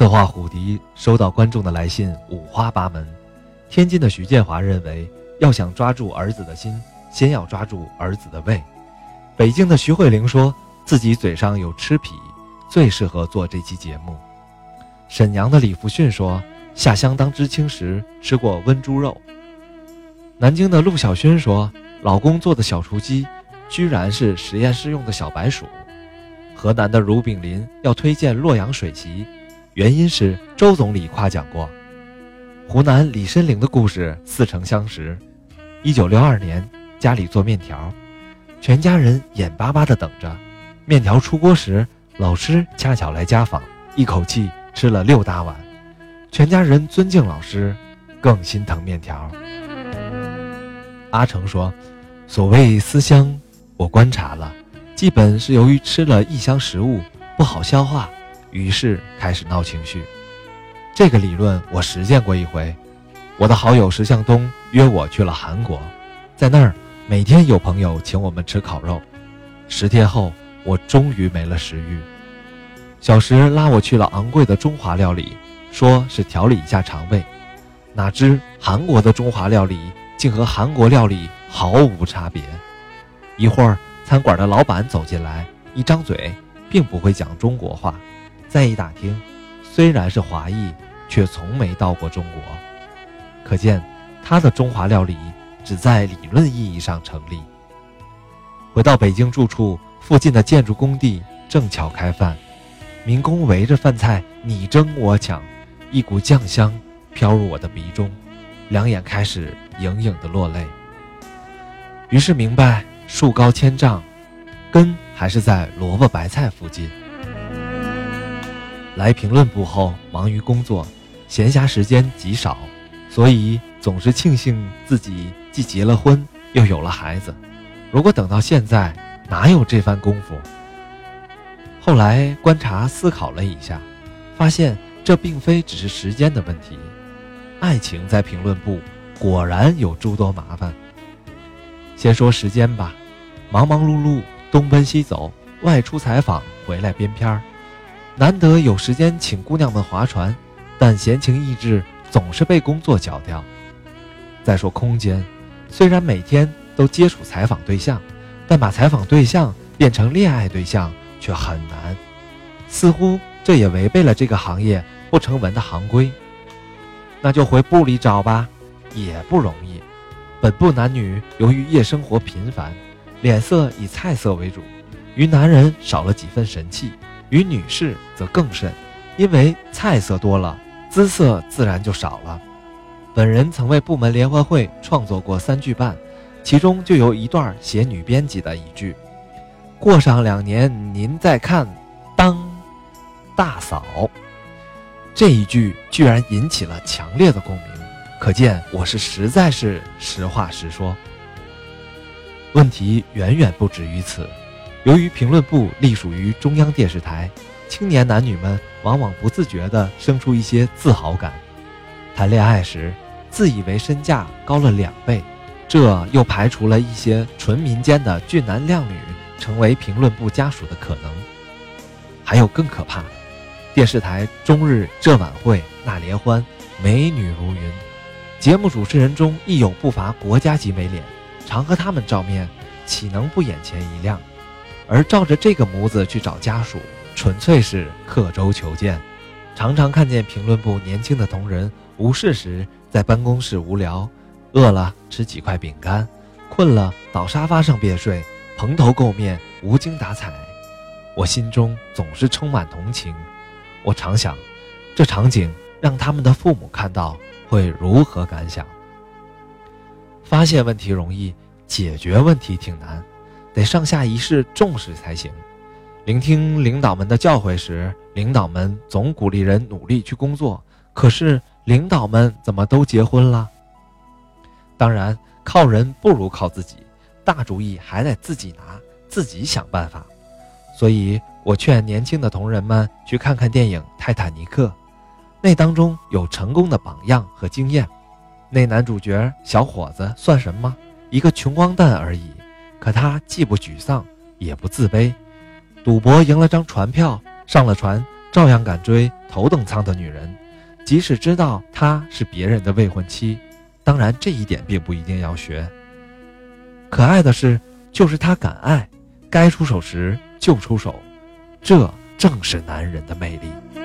策划虎迪收到观众的来信五花八门。天津的徐建华认为，要想抓住儿子的心，先要抓住儿子的胃。北京的徐慧玲说自己嘴上有吃皮，最适合做这期节目。沈阳的李福训说，下乡当知青时吃过温猪肉。南京的陆小轩说，老公做的小雏鸡，居然是实验室用的小白鼠。河南的卢炳林要推荐洛阳水席。原因是周总理夸奖过。湖南李申玲的故事似曾相识。一九六二年，家里做面条，全家人眼巴巴地等着。面条出锅时，老师恰巧来家访，一口气吃了六大碗。全家人尊敬老师，更心疼面条。阿成说：“所谓思乡，我观察了，基本是由于吃了异乡食物不好消化。”于是开始闹情绪，这个理论我实践过一回。我的好友石向东约我去了韩国，在那儿每天有朋友请我们吃烤肉。十天后，我终于没了食欲。小石拉我去了昂贵的中华料理，说是调理一下肠胃。哪知韩国的中华料理竟和韩国料理毫无差别。一会儿，餐馆的老板走进来，一张嘴并不会讲中国话。再一打听，虽然是华裔，却从没到过中国，可见他的中华料理只在理论意义上成立。回到北京住处，附近的建筑工地正巧开饭，民工围着饭菜你争我抢，一股酱香飘入我的鼻中，两眼开始隐隐的落泪。于是明白，树高千丈，根还是在萝卜白菜附近。来评论部后，忙于工作，闲暇时间极少，所以总是庆幸自己既结了婚，又有了孩子。如果等到现在，哪有这番功夫？后来观察思考了一下，发现这并非只是时间的问题。爱情在评论部果然有诸多麻烦。先说时间吧，忙忙碌碌，东奔西走，外出采访，回来编片儿。难得有时间请姑娘们划船，但闲情逸致总是被工作搅掉。再说空间，虽然每天都接触采访对象，但把采访对象变成恋爱对象却很难。似乎这也违背了这个行业不成文的行规。那就回部里找吧，也不容易。本部男女由于夜生活频繁，脸色以菜色为主，于男人少了几分神气。与女士则更甚，因为菜色多了，姿色自然就少了。本人曾为部门联欢会创作过三句半，其中就有一段写女编辑的一句：“过上两年您再看，当大嫂。”这一句居然引起了强烈的共鸣，可见我是实在是实话实说。问题远远不止于此。由于评论部隶属于中央电视台，青年男女们往往不自觉地生出一些自豪感。谈恋爱时，自以为身价高了两倍，这又排除了一些纯民间的俊男靓女成为评论部家属的可能。还有更可怕的，电视台终日这晚会那联欢，美女如云，节目主持人中亦有不乏国家级美脸，常和他们照面，岂能不眼前一亮？而照着这个模子去找家属，纯粹是刻舟求剑。常常看见评论部年轻的同仁无事时在办公室无聊，饿了吃几块饼干，困了倒沙发上便睡，蓬头垢面，无精打采。我心中总是充满同情。我常想，这场景让他们的父母看到会如何感想？发现问题容易，解决问题挺难。得上下一世重视才行。聆听领导们的教诲时，领导们总鼓励人努力去工作。可是领导们怎么都结婚了？当然，靠人不如靠自己，大主意还得自己拿，自己想办法。所以我劝年轻的同仁们去看看电影《泰坦尼克》，那当中有成功的榜样和经验。那男主角小伙子算什么？一个穷光蛋而已。可他既不沮丧，也不自卑。赌博赢了张船票，上了船，照样敢追头等舱的女人，即使知道她是别人的未婚妻。当然，这一点并不一定要学。可爱的是，就是他敢爱，该出手时就出手，这正是男人的魅力。